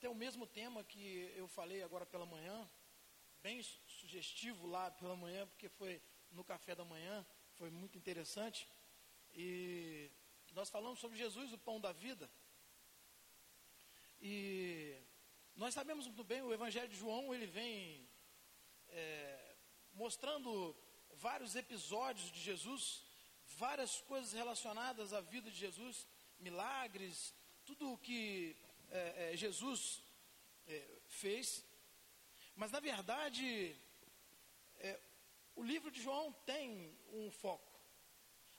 até o mesmo tema que eu falei agora pela manhã, bem sugestivo lá pela manhã, porque foi no café da manhã, foi muito interessante. E nós falamos sobre Jesus, o pão da vida. E nós sabemos muito bem, o Evangelho de João, ele vem é, mostrando vários episódios de Jesus, várias coisas relacionadas à vida de Jesus, milagres, tudo o que é, é, Jesus é, fez. Mas, na verdade, é, o livro de João tem um foco: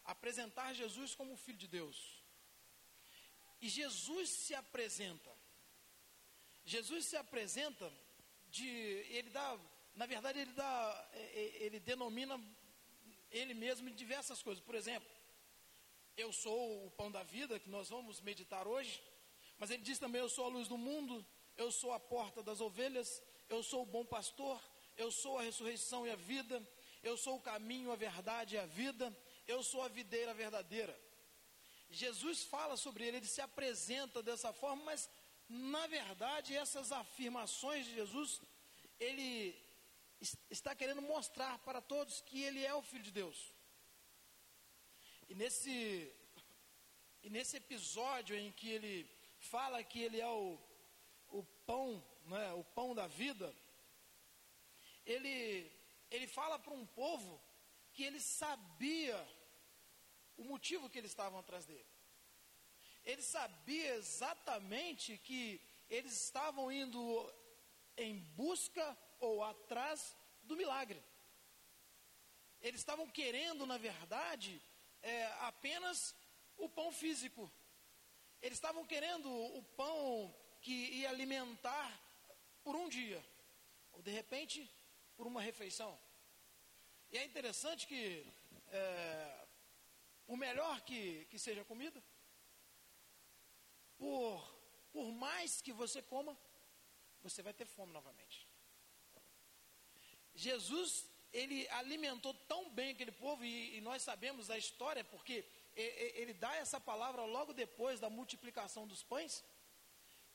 apresentar Jesus como Filho de Deus. E Jesus se apresenta. Jesus se apresenta de. Ele dá. Na verdade, ele dá. É, é, ele denomina ele mesmo em diversas coisas. Por exemplo, eu sou o pão da vida, que nós vamos meditar hoje. Mas ele diz também: Eu sou a luz do mundo, eu sou a porta das ovelhas, eu sou o bom pastor, eu sou a ressurreição e a vida, eu sou o caminho, a verdade e a vida, eu sou a videira verdadeira. Jesus fala sobre ele, ele se apresenta dessa forma, mas na verdade essas afirmações de Jesus, ele está querendo mostrar para todos que ele é o Filho de Deus. E nesse, e nesse episódio em que ele fala que ele é o, o pão, né, o pão da vida, ele, ele fala para um povo que ele sabia o motivo que eles estavam atrás dele. Ele sabia exatamente que eles estavam indo em busca ou atrás do milagre. Eles estavam querendo, na verdade, é, apenas o pão físico. Eles estavam querendo o pão que ia alimentar por um dia, ou de repente por uma refeição. E é interessante que é, o melhor que, que seja comida, por, por mais que você coma, você vai ter fome novamente. Jesus, ele alimentou tão bem aquele povo, e, e nós sabemos a história, porque ele dá essa palavra logo depois da multiplicação dos pães.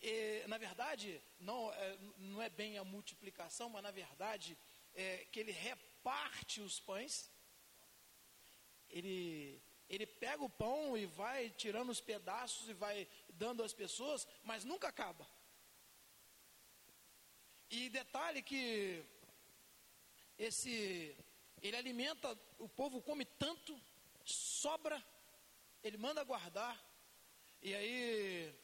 E, na verdade, não é, não é bem a multiplicação, mas na verdade é que ele reparte os pães. Ele, ele pega o pão e vai tirando os pedaços e vai dando às pessoas, mas nunca acaba. E detalhe que esse ele alimenta, o povo come tanto, sobra ele manda guardar, e aí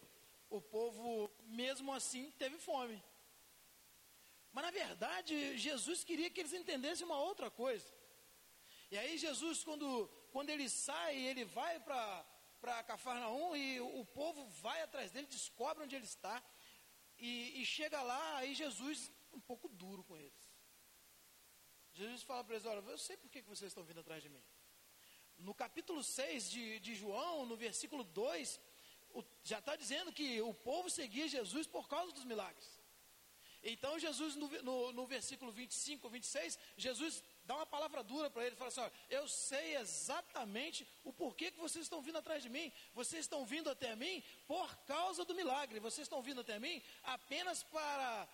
o povo, mesmo assim, teve fome. Mas na verdade, Jesus queria que eles entendessem uma outra coisa. E aí Jesus, quando, quando ele sai, ele vai para Cafarnaum e o, povo vai atrás dele, descobre onde ele está. E, e chega lá, aí Jesus, um pouco duro com eles. Jesus fala para eles: Olha, eu sei por que vocês estão vindo atrás de mim. No capítulo 6 de, de João, no versículo 2, o, já está dizendo que o povo seguia Jesus por causa dos milagres. Então, Jesus, no, no, no versículo 25, 26, Jesus dá uma palavra dura para ele, fala assim: eu sei exatamente o porquê que vocês estão vindo atrás de mim. Vocês estão vindo até mim por causa do milagre. Vocês estão vindo até mim apenas para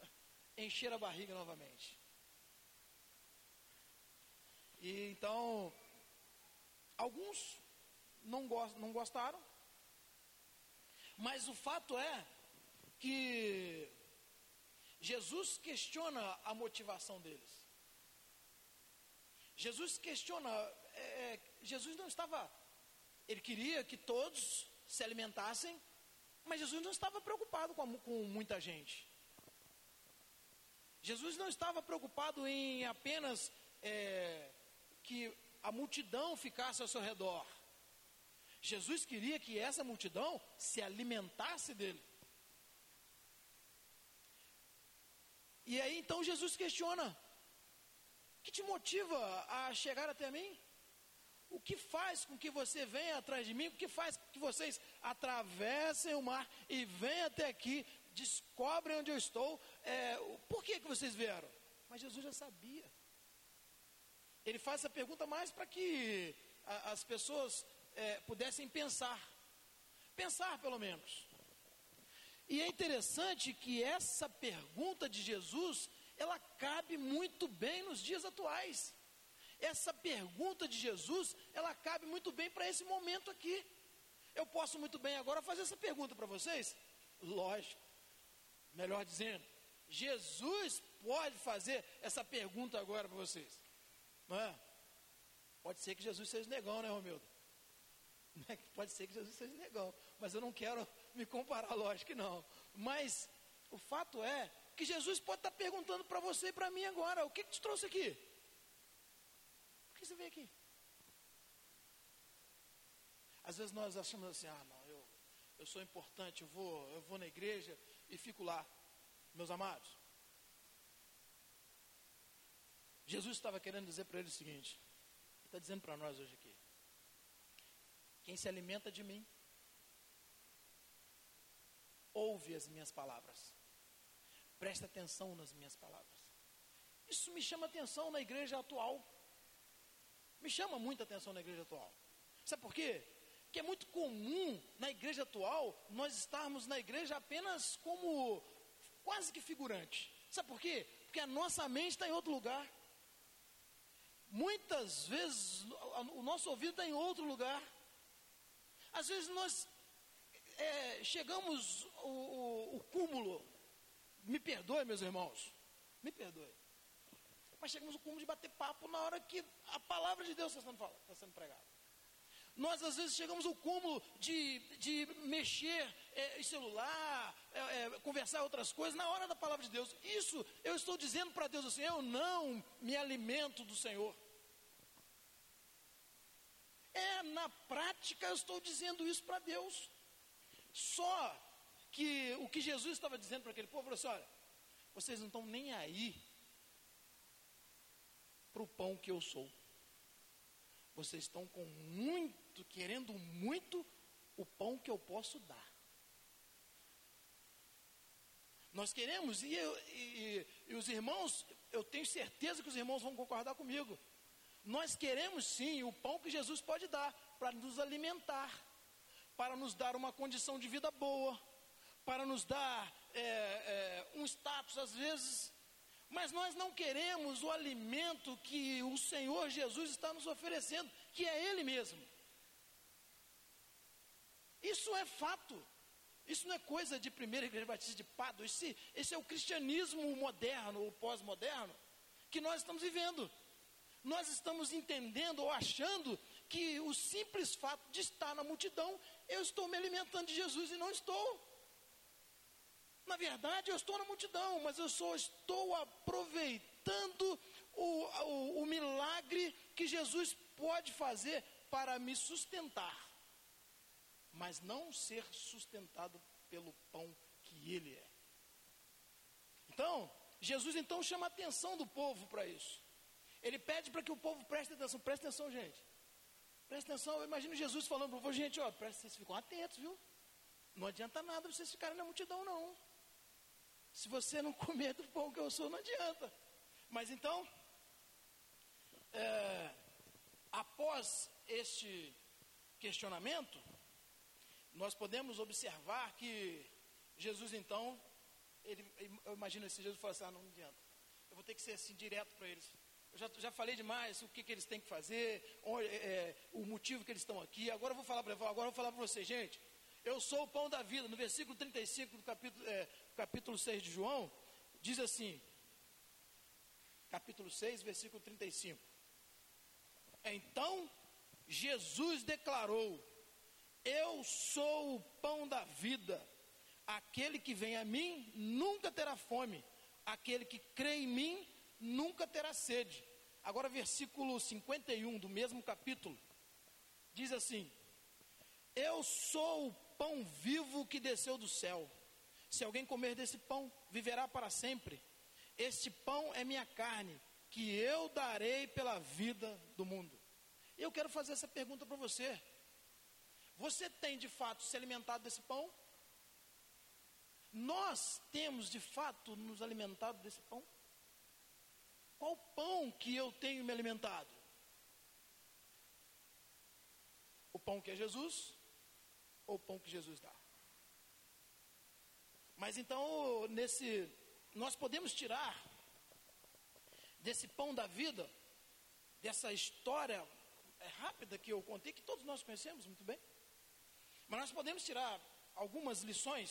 encher a barriga novamente. E então, Alguns não, não gostaram, mas o fato é que Jesus questiona a motivação deles. Jesus questiona, é, é, Jesus não estava, ele queria que todos se alimentassem, mas Jesus não estava preocupado com, a, com muita gente. Jesus não estava preocupado em apenas é, que a multidão ficasse ao seu redor. Jesus queria que essa multidão se alimentasse dele. E aí então Jesus questiona: o que te motiva a chegar até mim? O que faz com que você venha atrás de mim? O que faz com que vocês atravessem o mar e venham até aqui, descobrem onde eu estou? É, por que, que vocês vieram? Mas Jesus já sabia. Ele faz essa pergunta mais para que a, as pessoas é, pudessem pensar. Pensar, pelo menos. E é interessante que essa pergunta de Jesus, ela cabe muito bem nos dias atuais. Essa pergunta de Jesus, ela cabe muito bem para esse momento aqui. Eu posso muito bem agora fazer essa pergunta para vocês? Lógico. Melhor dizendo, Jesus pode fazer essa pergunta agora para vocês. Não é? Pode ser que Jesus seja negão, né, Romildo? É pode ser que Jesus seja negão, mas eu não quero me comparar, lógico que não. Mas o fato é que Jesus pode estar perguntando para você e para mim agora: o que, que te trouxe aqui? Por que você veio aqui? Às vezes nós achamos assim: ah, não, eu, eu sou importante, eu vou, eu vou na igreja e fico lá. Meus amados, Jesus estava querendo dizer para ele o seguinte: está dizendo para nós hoje aqui. Quem se alimenta de mim, ouve as minhas palavras. Presta atenção nas minhas palavras. Isso me chama atenção na igreja atual. Me chama muita atenção na igreja atual. Sabe por quê? Porque é muito comum na igreja atual nós estarmos na igreja apenas como quase que figurante. Sabe por quê? Porque a nossa mente está em outro lugar. Muitas vezes o nosso ouvido está em outro lugar. Às vezes nós é, chegamos o, o, o, cúmulo, me perdoe, meus irmãos, me perdoe. Mas chegamos ao cúmulo de bater papo na hora que a palavra de Deus está sendo, está sendo pregada. Nós às vezes chegamos ao cúmulo de, de mexer é, em celular, é, é, conversar outras coisas na hora da palavra de Deus. Isso eu estou dizendo para Deus assim: eu não me alimento do Senhor. É, na prática eu estou dizendo isso para Deus. Só que o que Jesus estava dizendo para aquele povo, falou assim: olha, vocês não estão nem aí para o pão que eu sou. Vocês estão com muito, querendo muito o pão que eu posso dar. Nós queremos, e, e, e, os irmãos, eu tenho certeza que os irmãos vão concordar comigo. Nós queremos sim o pão que Jesus pode dar para nos alimentar, para nos dar uma condição de vida boa, para nos dar é, é, um status às vezes, mas nós não queremos o alimento que o Senhor Jesus está nos oferecendo, que é Ele mesmo. Isso é fato. Isso não é coisa de primeira igreja batista de Pado. Esse, esse é o cristianismo moderno ou pós-moderno que nós estamos vivendo nós estamos entendendo ou achando que o simples fato de estar na multidão, eu estou me alimentando de Jesus e não estou. Na verdade, eu estou na multidão, mas eu só estou aproveitando o, o, o milagre que Jesus pode fazer para me sustentar, mas não ser sustentado pelo pão que Ele é. Então, Jesus então chama a atenção do povo para isso. Ele pede para que o povo preste atenção. Preste atenção, gente. Preste atenção. Eu imagino Jesus falando para o povo, gente, ó, preste, vocês ficam atentos, viu? Não adianta nada vocês ficarem na multidão, não. Se você não comer do pão que eu sou, não adianta. Mas então, é, após este questionamento, nós podemos observar que Jesus então, ele, eu imagino esse Jesus falou assim, ah, não adianta. Eu vou ter que ser assim direto para eles. Eu já, já falei demais o que, que eles têm que fazer, onde, é, é, o motivo que eles estão aqui. Agora eu vou falar para agora eu vou falar para vocês, gente. Eu sou o pão da vida. No versículo 35 do capítulo, é, capítulo 6 de João, diz assim, capítulo 6, versículo 35. Então Jesus declarou: Eu sou o pão da vida. Aquele que vem a mim nunca terá fome. Aquele que crê em mim nunca terá sede. Agora, versículo 51 do mesmo capítulo, diz assim: Eu sou o pão vivo que desceu do céu. Se alguém comer desse pão, viverá para sempre. Este pão é minha carne, que eu darei pela vida do mundo. Eu quero fazer essa pergunta para você. Você tem de fato se alimentado desse pão? Nós temos de fato nos alimentado desse pão? Qual pão que eu tenho me alimentado? O pão que é Jesus ou o pão que Jesus dá? Mas então, nesse, nós podemos tirar desse pão da vida, dessa história é, rápida que eu contei, que todos nós conhecemos muito bem. Mas nós podemos tirar algumas lições.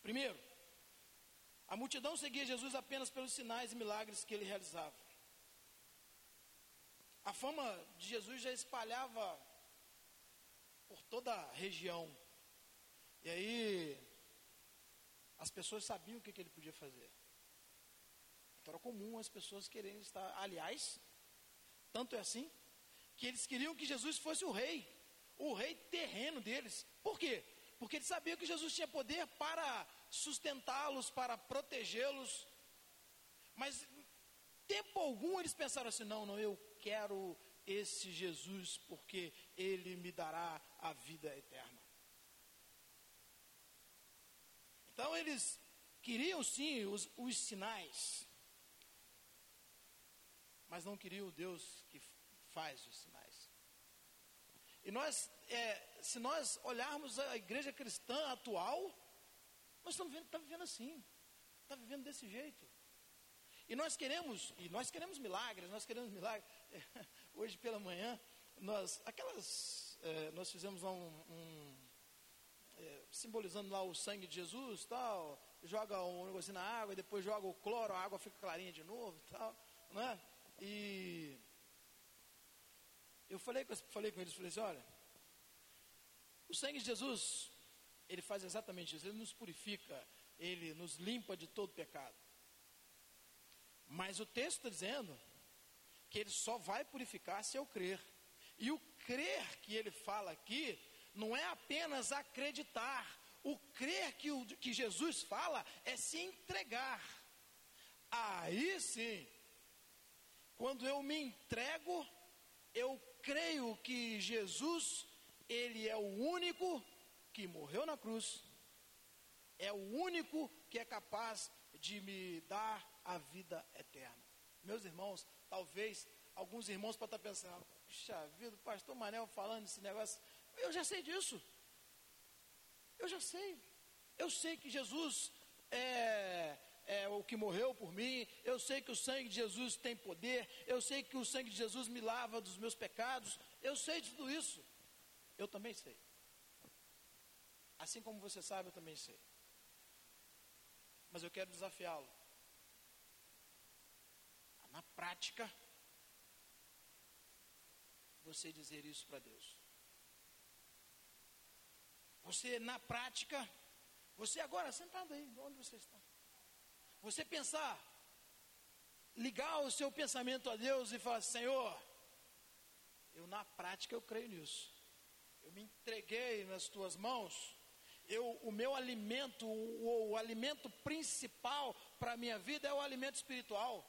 Primeiro, a multidão seguia Jesus apenas pelos sinais e milagres que ele realizava. A fama de Jesus já espalhava por toda a região. E aí, as pessoas sabiam o que, que ele podia fazer. Então era comum as pessoas quererem estar. Aliás, tanto é assim, que eles queriam que Jesus fosse o rei, o rei terreno deles. Por quê? Porque eles sabiam que Jesus tinha poder para sustentá-los, para protegê-los. Mas tempo algum eles pensaram assim: não, não, eu quero esse Jesus porque ele me dará a vida eterna. Então eles queriam sim os, os sinais, mas não queriam o Deus que faz os sinais. E nós, é, se nós olharmos a igreja cristã atual, nós estamos vivendo, tá vivendo assim, está vivendo desse jeito. E nós queremos, e nós queremos milagres, nós queremos milagres. Hoje pela manhã, nós, aquelas, é, nós fizemos lá um, um é, simbolizando lá o sangue de Jesus, tal, joga um negocinho na água, e depois joga o cloro, a água fica clarinha de novo, tal, né? E eu falei, falei com eles, falei assim, olha, o sangue de Jesus, ele faz exatamente isso, ele nos purifica, ele nos limpa de todo pecado. Mas o texto está dizendo que ele só vai purificar se eu crer. E o crer que ele fala aqui não é apenas acreditar. O crer que, o, que Jesus fala é se entregar. Aí sim, quando eu me entrego, eu creio que Jesus, ele é o único que morreu na cruz, é o único que é capaz de me dar a vida eterna. Meus irmãos, talvez alguns irmãos podem estar pensando, puxa vida, o pastor Manel falando esse negócio, eu já sei disso. Eu já sei. Eu sei que Jesus é, é o que morreu por mim, eu sei que o sangue de Jesus tem poder, eu sei que o sangue de Jesus me lava dos meus pecados, eu sei de tudo isso. Eu também sei. Assim como você sabe, eu também sei. Mas eu quero desafiá-lo. Na prática, você dizer isso para Deus. Você, na prática, você agora sentado aí, onde você está? Você pensar, ligar o seu pensamento a Deus e falar: Senhor, eu na prática eu creio nisso. Eu me entreguei nas tuas mãos. Eu, o meu alimento, o, o alimento principal para a minha vida é o alimento espiritual.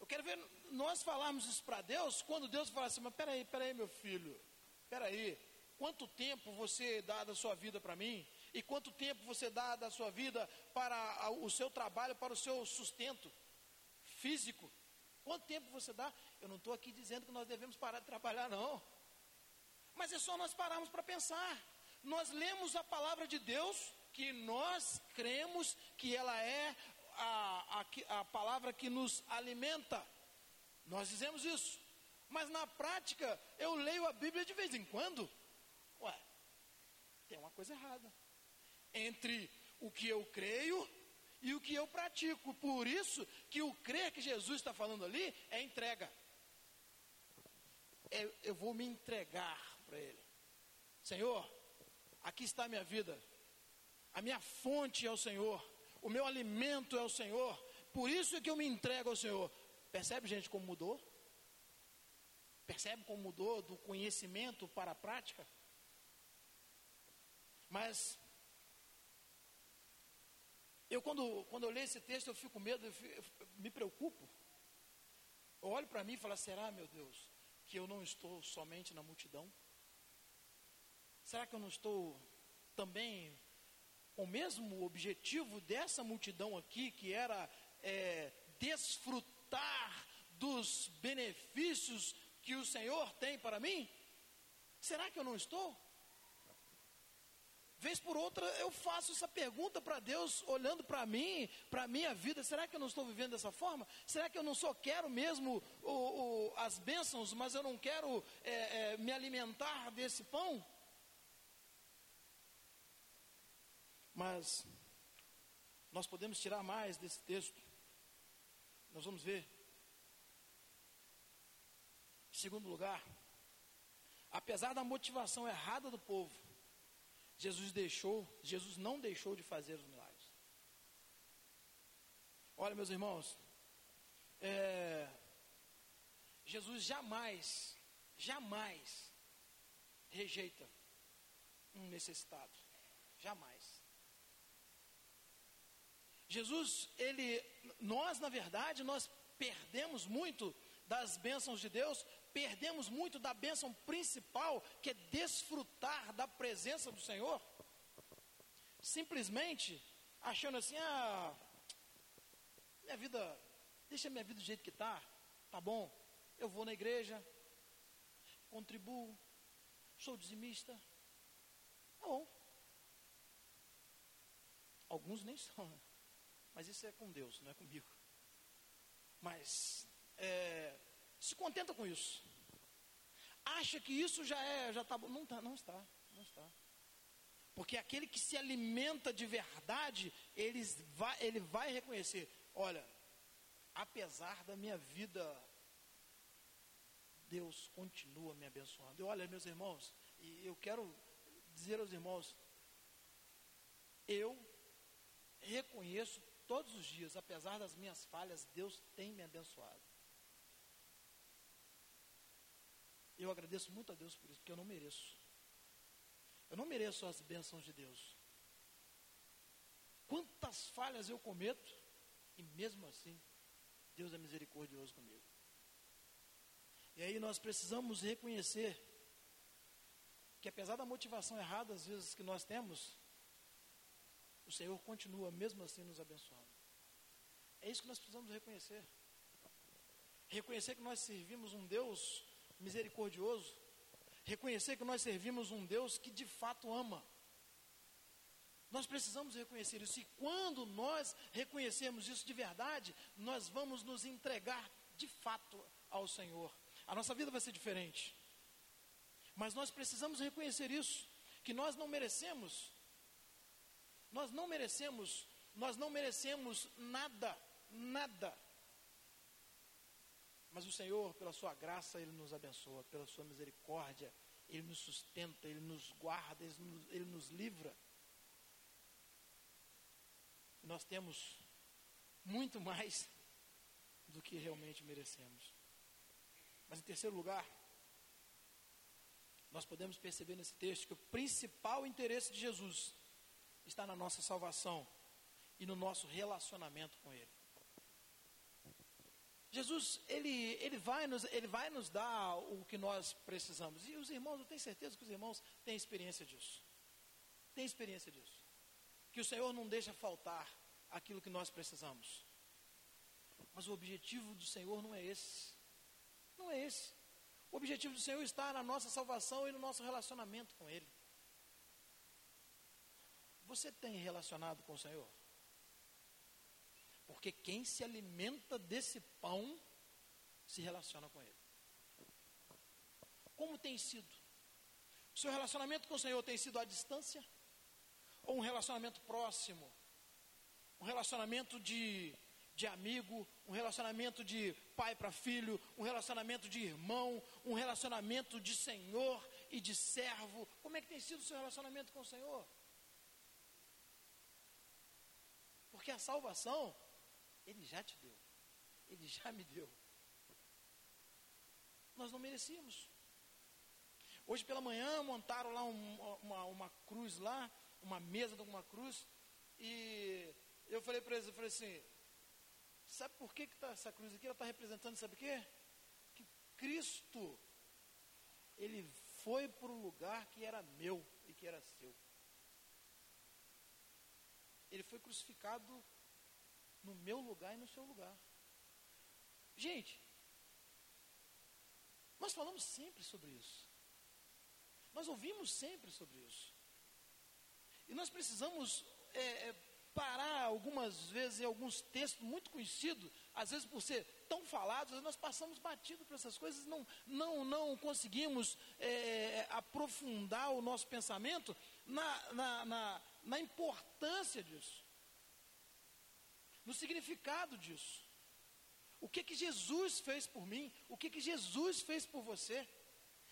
Eu quero ver nós falarmos isso para Deus, quando Deus fala assim, mas peraí, peraí, meu filho, peraí, quanto tempo você dá da sua vida para mim? E quanto tempo você dá da sua vida para o seu trabalho, para o seu sustento físico? Quanto tempo você dá? Eu não estou aqui dizendo que nós devemos parar de trabalhar, não. Mas é só nós pararmos para pensar. Nós lemos a palavra de Deus, que nós cremos que ela é a, a, a palavra que nos alimenta. Nós dizemos isso. Mas na prática, eu leio a Bíblia de vez em quando. Ué, tem uma coisa errada entre o que eu creio e o que eu pratico. Por isso que o crer que Jesus está falando ali é entrega. É, eu vou me entregar para Ele. Senhor, aqui está a minha vida. A minha fonte é o Senhor. O meu alimento é o Senhor. Por isso é que eu me entrego ao Senhor. Percebe, gente, como mudou? Percebe como mudou do conhecimento para a prática? Mas eu, quando, quando eu leio esse texto, eu fico com medo, eu, fico, eu me preocupo. Eu olho para mim e falo: será, meu Deus, que eu não estou somente na multidão? Será que eu não estou também com o mesmo objetivo dessa multidão aqui, que era é, desfrutar dos benefícios que o Senhor tem para mim? Será que eu não estou? Vez por outra eu faço essa pergunta para Deus, olhando para mim, para a minha vida: será que eu não estou vivendo dessa forma? Será que eu não só quero mesmo o, o, as bênçãos, mas eu não quero é, é, me alimentar desse pão? Mas nós podemos tirar mais desse texto. Nós vamos ver. Em segundo lugar, apesar da motivação errada do povo, Jesus deixou, Jesus não deixou de fazer os milagres. Olha, meus irmãos, é, Jesus jamais, jamais rejeita um necessitado. Jamais. Jesus, ele, nós, na verdade, nós perdemos muito das bênçãos de Deus perdemos muito da bênção principal, que é desfrutar da presença do Senhor, simplesmente achando assim: ah, minha vida, deixa minha vida do jeito que está, tá bom, eu vou na igreja, contribuo, sou dizimista, tá bom. Alguns nem são, né? mas isso é com Deus, não é comigo. Mas é, se contenta com isso. Acha que isso já é, já está bom. Não, tá, não está, não está. Porque aquele que se alimenta de verdade, ele vai, ele vai reconhecer: olha, apesar da minha vida, Deus continua me abençoando. E olha, meus irmãos, e eu quero dizer aos irmãos: eu reconheço todos os dias, apesar das minhas falhas, Deus tem me abençoado. Eu agradeço muito a Deus por isso, porque eu não mereço. Eu não mereço as bênçãos de Deus. Quantas falhas eu cometo, e mesmo assim, Deus é misericordioso comigo. E aí nós precisamos reconhecer que apesar da motivação errada às vezes que nós temos, o Senhor continua mesmo assim nos abençoando. É isso que nós precisamos reconhecer. Reconhecer que nós servimos um Deus misericordioso, reconhecer que nós servimos um Deus que de fato ama. Nós precisamos reconhecer isso, e quando nós reconhecermos isso de verdade, nós vamos nos entregar de fato ao Senhor. A nossa vida vai ser diferente. Mas nós precisamos reconhecer isso, que nós não merecemos. Nós não merecemos, nós não merecemos nada, nada mas o Senhor, pela sua graça, Ele nos abençoa, pela sua misericórdia, Ele nos sustenta, Ele nos guarda, Ele nos, Ele nos livra. E nós temos muito mais do que realmente merecemos. Mas em terceiro lugar, nós podemos perceber nesse texto que o principal interesse de Jesus está na nossa salvação e no nosso relacionamento com Ele. Jesus, ele, ele, vai nos, ele vai nos dar o que nós precisamos. E os irmãos, eu tenho certeza que os irmãos têm experiência disso. Têm experiência disso. Que o Senhor não deixa faltar aquilo que nós precisamos. Mas o objetivo do Senhor não é esse. Não é esse. O objetivo do Senhor está na nossa salvação e no nosso relacionamento com Ele. Você tem relacionado com o Senhor? Porque quem se alimenta desse pão se relaciona com ele. Como tem sido? O seu relacionamento com o Senhor tem sido à distância? Ou um relacionamento próximo? Um relacionamento de, de amigo? Um relacionamento de pai para filho? Um relacionamento de irmão? Um relacionamento de senhor e de servo? Como é que tem sido o seu relacionamento com o Senhor? Porque a salvação ele já te deu. Ele já me deu. Nós não merecíamos. Hoje pela manhã montaram lá um, uma, uma cruz lá, uma mesa de uma cruz, e eu falei para eles, eu falei assim, sabe por que, que tá essa cruz aqui? Ela está representando, sabe o quê? Que Cristo, ele foi para o lugar que era meu e que era seu. Ele foi crucificado no meu lugar e no seu lugar. Gente, nós falamos sempre sobre isso. Nós ouvimos sempre sobre isso. E nós precisamos é, é, parar algumas vezes em alguns textos muito conhecidos, às vezes por ser tão falados, nós passamos batido por essas coisas, não, não, não conseguimos é, aprofundar o nosso pensamento na, na, na, na importância disso, no significado disso. O que que Jesus fez por mim? O que que Jesus fez por você?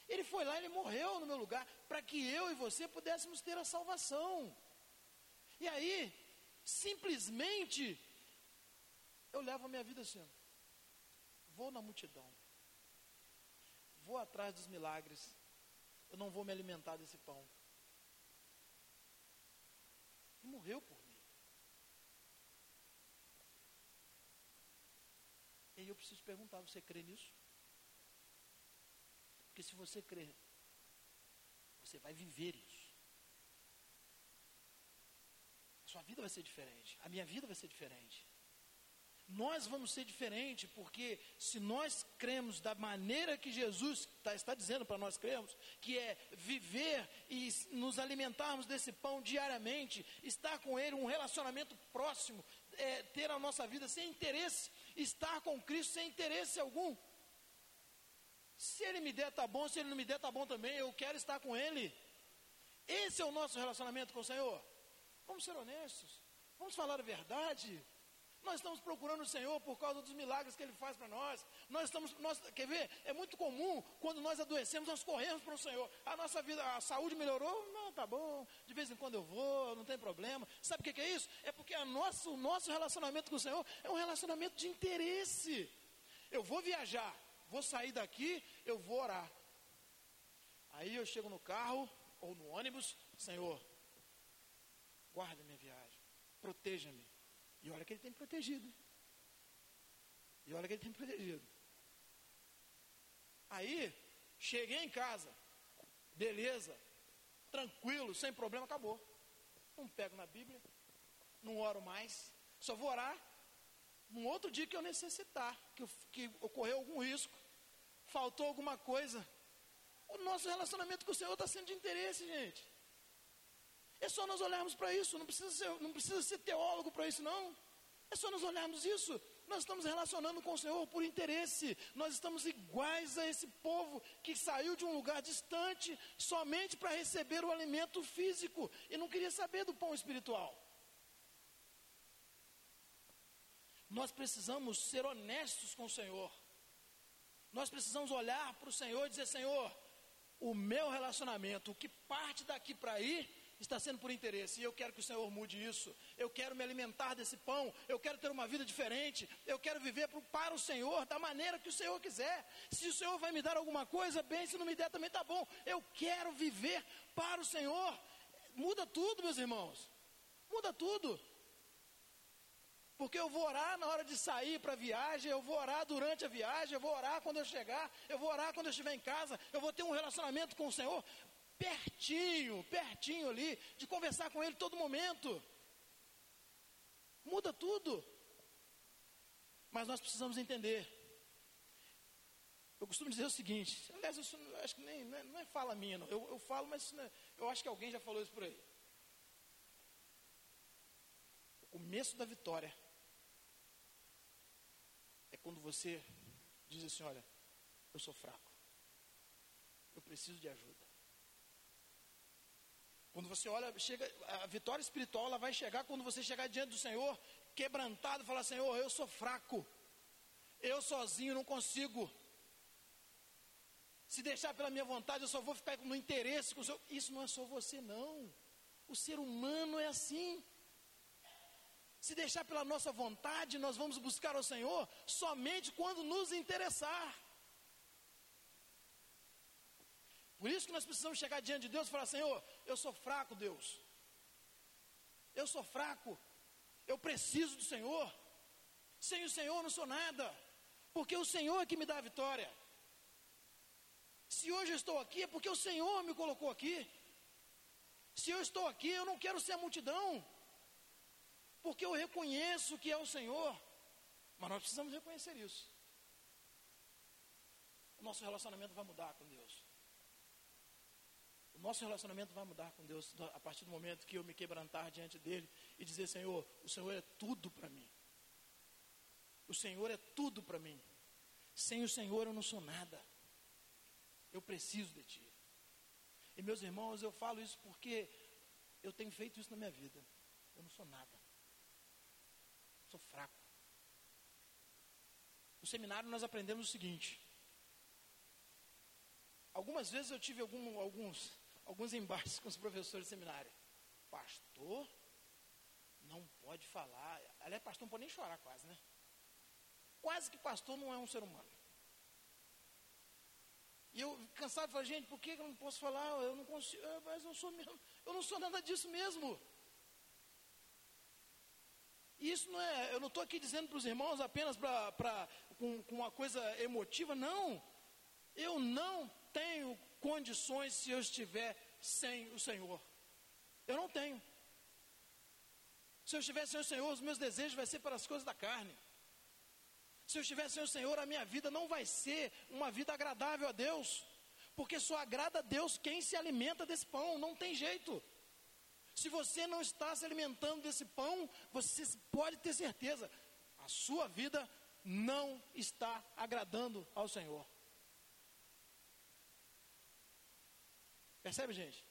Ele foi lá, ele morreu no meu lugar, para que eu e você pudéssemos ter a salvação. E aí, simplesmente, eu levo a minha vida assim, vou na multidão, vou atrás dos milagres, eu não vou me alimentar desse pão. E morreu mim. E aí eu preciso perguntar: você crê nisso? Porque se você crer, você vai viver isso. A sua vida vai ser diferente. A minha vida vai ser diferente. Nós vamos ser diferente, porque se nós cremos da maneira que Jesus está, está dizendo para nós cremos, que é viver e nos alimentarmos desse pão diariamente, estar com Ele, um relacionamento próximo, é, ter a nossa vida sem interesse, estar com Cristo sem interesse algum. Se Ele me der, tá bom, se Ele não me der, tá bom também, eu quero estar com Ele. Esse é o nosso relacionamento com o Senhor. Vamos ser honestos, vamos falar a verdade. Nós estamos procurando o Senhor por causa dos milagres que Ele faz para nós. Nós estamos, nós, quer ver? É muito comum quando nós adoecemos, nós corremos para o Senhor. A nossa vida, a saúde melhorou? Não, tá bom. De vez em quando eu vou, não tem problema. Sabe o que, que é isso? É porque a o nosso relacionamento com o Senhor é um relacionamento de interesse. Eu vou viajar, vou sair daqui, eu vou orar. Aí eu chego no carro ou no ônibus, Senhor, guarda minha viagem, proteja-me e olha que ele tem protegido. E olha que ele tem protegido. Aí, cheguei em casa, beleza, tranquilo, sem problema, acabou. Não pego na Bíblia, não oro mais, só vou orar num outro dia que eu necessitar, que, que ocorreu algum risco, faltou alguma coisa. O nosso relacionamento com o Senhor está sendo de interesse, gente. É só nós olharmos para isso, não precisa ser, não precisa ser teólogo para isso, não. É só nós olharmos isso. Nós estamos relacionando com o Senhor por interesse. Nós estamos iguais a esse povo que saiu de um lugar distante somente para receber o alimento físico e não queria saber do pão espiritual. Nós precisamos ser honestos com o Senhor. Nós precisamos olhar para o Senhor e dizer: Senhor, o meu relacionamento, o que parte daqui para aí, está sendo por interesse. E eu quero que o Senhor mude isso. Eu quero me alimentar desse pão. Eu quero ter uma vida diferente. Eu quero viver para o Senhor da maneira que o Senhor quiser. Se o Senhor vai me dar alguma coisa, bem. Se não me der, também está bom. Eu quero viver para o Senhor. Muda tudo, meus irmãos. Muda tudo. Porque eu vou orar na hora de sair para a viagem, eu vou orar durante a viagem, eu vou orar quando eu chegar, eu vou orar quando eu estiver em casa, eu vou ter um relacionamento com o Senhor pertinho, pertinho ali, de conversar com Ele todo momento. Muda tudo. Mas nós precisamos entender. Eu costumo dizer o seguinte, aliás, isso acho que nem, não, é, não é fala minha, não. Eu, eu falo, mas é, eu acho que alguém já falou isso por aí. O começo da vitória é quando você diz assim: olha, eu sou fraco, eu preciso de ajuda. Quando você olha, chega, a vitória espiritual ela vai chegar quando você chegar diante do Senhor, quebrantado, falar: Senhor, eu sou fraco, eu sozinho não consigo. Se deixar pela minha vontade, eu só vou ficar no interesse com o Senhor. Isso não é só você, não. O ser humano é assim. Se deixar pela nossa vontade, nós vamos buscar o Senhor somente quando nos interessar. Por isso que nós precisamos chegar diante de Deus e falar: Senhor, eu sou fraco, Deus. Eu sou fraco. Eu preciso do Senhor. Sem o Senhor não sou nada. Porque o Senhor é que me dá a vitória. Se hoje eu estou aqui é porque o Senhor me colocou aqui. Se eu estou aqui, eu não quero ser a multidão. Porque eu reconheço que é o Senhor. Mas nós precisamos reconhecer isso. O nosso relacionamento vai mudar com Deus Nosso relacionamento vai mudar com Deus a partir do momento que eu me quebrantar diante dele e dizer: Senhor, o Senhor é tudo para mim. O Senhor é tudo para mim. Sem o Senhor eu não sou nada. Eu preciso de Ti. E meus irmãos, eu falo isso porque eu tenho feito isso na minha vida. Eu não sou nada. Sou fraco. No seminário nós aprendemos o seguinte. Algumas vezes eu tive algum, alguns, alguns embates com os professores de seminário. Pastor, não pode falar. Aliás, pastor não pode nem chorar quase, né? Quase que pastor não é um ser humano. E eu, cansado, falei, gente, por que eu não posso falar? Eu não consigo, mas eu, sou mesmo, eu não sou nada disso mesmo. Isso não é, eu não estou aqui dizendo para os irmãos apenas pra, pra, com, com uma coisa emotiva, não. Eu não tenho condições se eu estiver sem o Senhor. Eu não tenho. Se eu estiver sem o Senhor, os meus desejos vão ser para as coisas da carne. Se eu estiver sem o Senhor, a minha vida não vai ser uma vida agradável a Deus, porque só agrada a Deus quem se alimenta desse pão, não tem jeito. Se você não está se alimentando desse pão, você pode ter certeza, a sua vida não está agradando ao Senhor. Percebe, gente?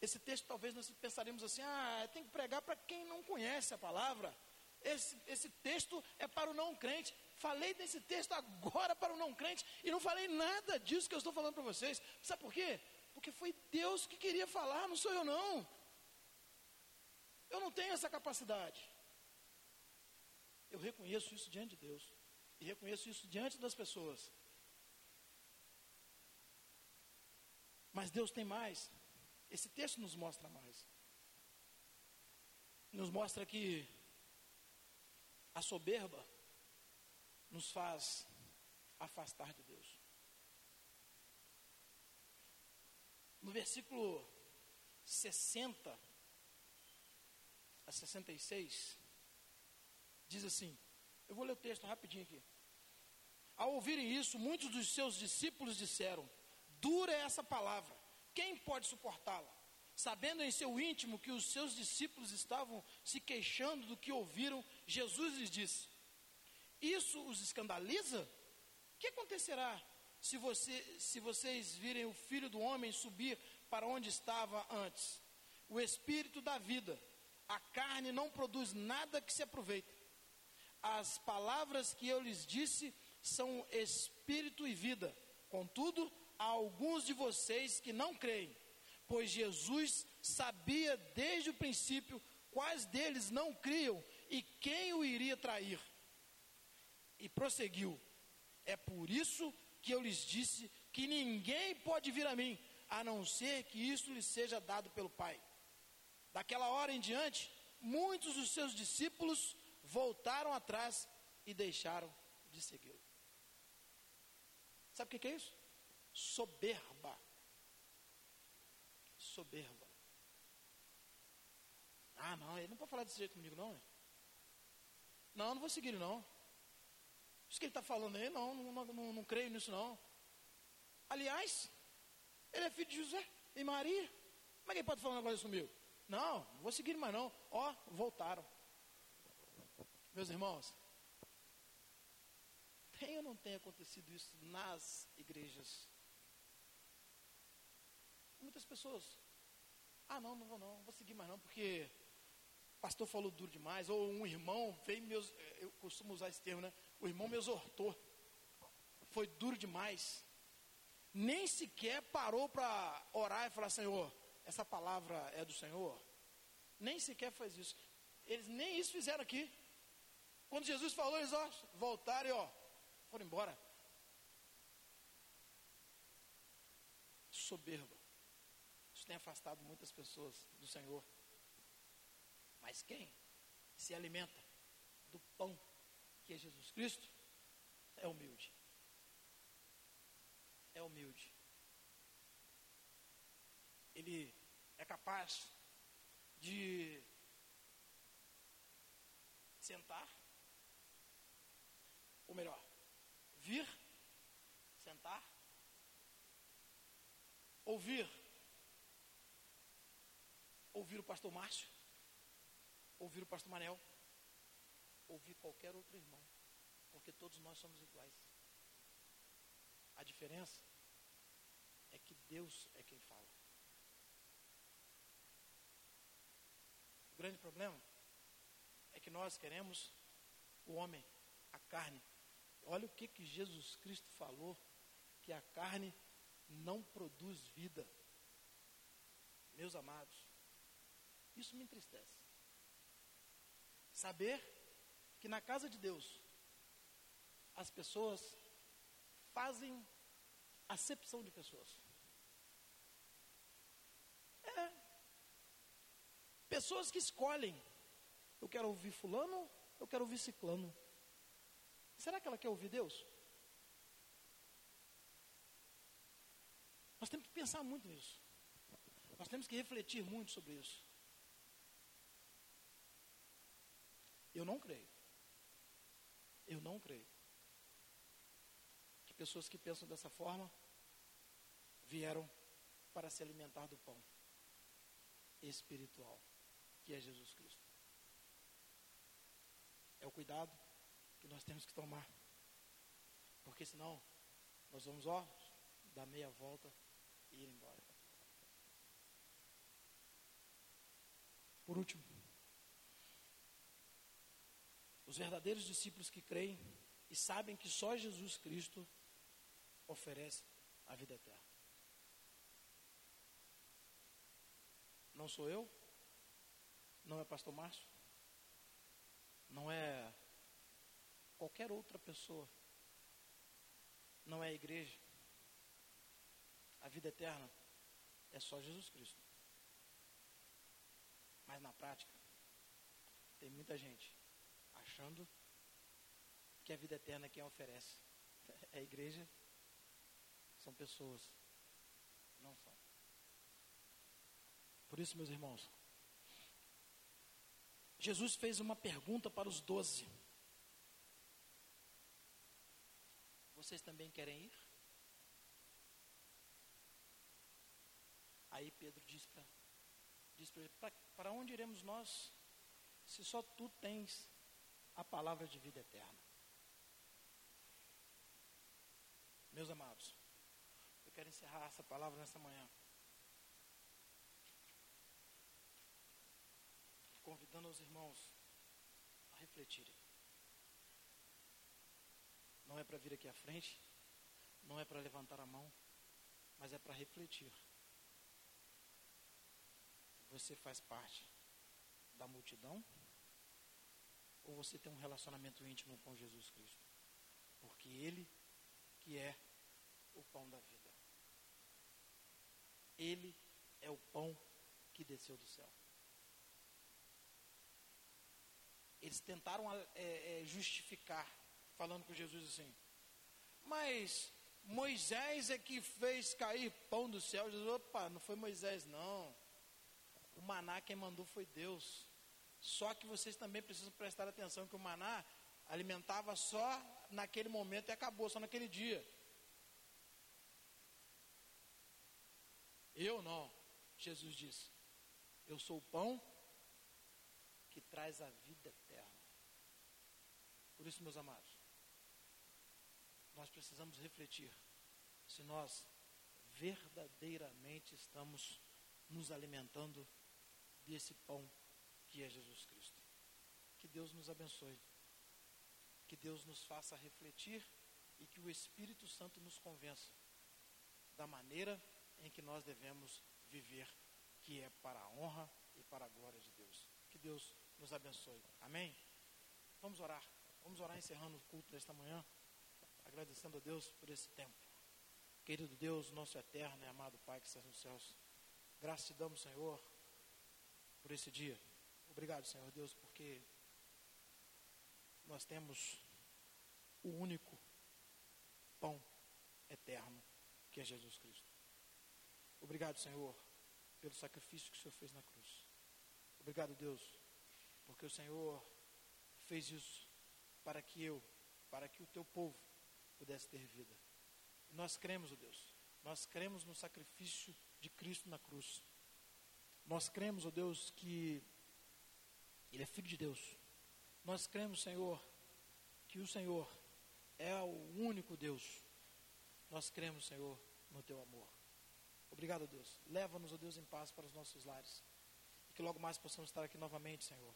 Esse texto talvez nós pensaremos assim: ah, tem que pregar para quem não conhece a palavra. Esse, esse texto é para o não crente. Falei desse texto agora para o não crente e não falei nada disso que eu estou falando para vocês. Sabe por quê? Porque foi Deus que queria falar, não sou eu não. Eu não tenho essa capacidade. Eu reconheço isso diante de Deus. E reconheço isso diante das pessoas. Mas Deus tem mais. Esse texto nos mostra mais. Nos mostra que a soberba nos faz afastar de Deus. No versículo 60 a 66, diz assim: eu vou ler o texto rapidinho aqui. Ao ouvirem isso, muitos dos seus discípulos disseram: Dura é essa palavra, quem pode suportá-la? Sabendo em seu íntimo que os seus discípulos estavam se queixando do que ouviram, Jesus lhes disse: Isso os escandaliza? O que acontecerá se, você, se vocês virem o filho do homem subir para onde estava antes? O espírito da vida, a carne não produz nada que se aproveite. As palavras que eu lhes disse são espírito e vida. Contudo, há alguns de vocês que não creem pois Jesus sabia desde o princípio quais deles não criam e quem o iria trair. E prosseguiu: É por isso que eu lhes disse que ninguém pode vir a mim, a não ser que isso lhe seja dado pelo Pai. Daquela hora em diante, muitos dos seus discípulos voltaram atrás e deixaram de segui-lo. Sabe o que é isso? Soberba soberba. Ah, não, ele não pode falar desse jeito comigo, não. Não, não vou seguir ele, não. Isso que ele está falando aí, não, não, não, não creio nisso, não. Aliás, ele é filho de José e Maria. Como é que ele pode falar um negócio comigo? Não, não vou seguir mais não. Ó, voltaram. Meus irmãos, tem ou não tem acontecido isso nas igrejas? Muitas pessoas ah, não, não vou não, vou seguir mais não, porque o pastor falou duro demais, ou um irmão veio meus, eh, eu costumo usar esse termo, né? O irmão me exortou. Foi duro demais. Nem sequer parou para orar e falar, Senhor, essa palavra é do Senhor. Nem sequer faz isso. Eles nem isso fizeram aqui. Quando Jesus falou, eles ó, voltaram e ó, foram embora. Soberba tem afastado muitas pessoas do Senhor. Mas quem se alimenta do pão que é Jesus Cristo é humilde. É humilde. Ele é capaz de sentar, ou melhor, vir, sentar, ouvir ouvir o pastor Márcio, ouvir o pastor Manel, ouvir qualquer outro irmão, porque todos nós somos iguais. A diferença é que Deus é quem fala. O grande problema é que nós queremos o homem, a carne. Olha o que, que Jesus Cristo falou, que a carne não produz vida. Meus amados, isso me entristece. Saber que na casa de Deus as pessoas fazem acepção de pessoas. É. Pessoas que escolhem. Eu quero ouvir fulano, eu quero ouvir ciclano. Será que ela quer ouvir Deus? Nós temos que pensar muito nisso. Nós temos que refletir muito sobre isso. Eu não creio. Eu não creio. Que pessoas que pensam dessa forma vieram para se alimentar do pão espiritual, que é Jesus Cristo. É o cuidado que nós temos que tomar. Porque senão nós vamos, ó, dar meia volta e ir embora. Por último, os verdadeiros discípulos que creem e sabem que só Jesus Cristo oferece a vida eterna. Não sou eu, não é pastor Márcio, não é qualquer outra pessoa, não é a igreja, a vida eterna é só Jesus Cristo. Mas na prática, tem muita gente achando que a vida eterna é quem oferece. É a igreja, são pessoas, não são. Por isso, meus irmãos, Jesus fez uma pergunta para os doze. Vocês também querem ir? Aí Pedro diz para diz Para onde iremos nós, se só tu tens a palavra de vida eterna? Meus amados, eu quero encerrar essa palavra nessa manhã. Convidando os irmãos a refletirem. Não é para vir aqui à frente, não é para levantar a mão, mas é para refletir você faz parte da multidão? Ou você tem um relacionamento íntimo com Jesus Cristo? Porque Ele que é o pão da vida. Ele é o pão que desceu do céu. Eles tentaram é, é, justificar, falando com Jesus assim, mas Moisés é que fez cair pão do céu. Jesus, opa, não foi Moisés, não. O maná quem mandou foi Deus. Só que vocês também precisam prestar atenção que o maná alimentava só naquele momento e acabou, só naquele dia. Eu não, Jesus disse. Eu sou o pão que traz a vida eterna. Por isso, meus amados, nós precisamos refletir se nós verdadeiramente estamos nos alimentando desse pão que é Jesus Cristo. Que Deus nos abençoe. Que Deus nos faça refletir e que o Espírito Santo nos convença da maneira em que nós devemos viver, que é para a honra e para a glória de Deus. Que Deus nos abençoe. Amém? Vamos orar. Vamos orar encerrando o culto desta manhã, agradecendo a Deus por esse tempo. Querido Deus, nosso eterno e amado Pai que estás nos céus, graças te damos, Senhor, por esse dia. Obrigado, Senhor Deus, porque nós temos o único pão eterno, que é Jesus Cristo. Obrigado, Senhor, pelo sacrifício que o Senhor fez na cruz. Obrigado, Deus, porque o Senhor fez isso para que eu, para que o teu povo pudesse ter vida. Nós cremos, ó Deus, nós cremos no sacrifício de Cristo na cruz. Nós cremos, ó Deus, que Ele é Filho de Deus. Nós cremos, Senhor, que o Senhor é o único Deus. Nós cremos, Senhor, no Teu amor. Obrigado, Deus. Leva-nos, ó Deus, em paz para os nossos lares. E que logo mais possamos estar aqui novamente, Senhor,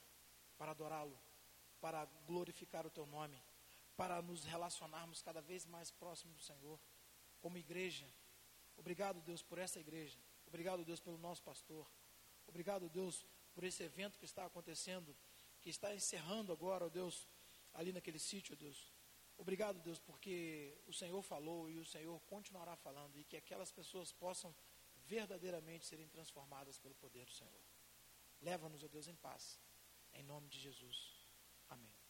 para adorá-lo, para glorificar o Teu nome, para nos relacionarmos cada vez mais próximo do Senhor, como igreja. Obrigado, Deus, por essa igreja. Obrigado, Deus, pelo nosso pastor. Obrigado, Deus, por esse evento que está acontecendo, que está encerrando agora, ó Deus, ali naquele sítio, ó Deus. Obrigado, Deus, porque o Senhor falou e o Senhor continuará falando e que aquelas pessoas possam verdadeiramente serem transformadas pelo poder do Senhor. Leva-nos, ó Deus, em paz. Em nome de Jesus. Amém.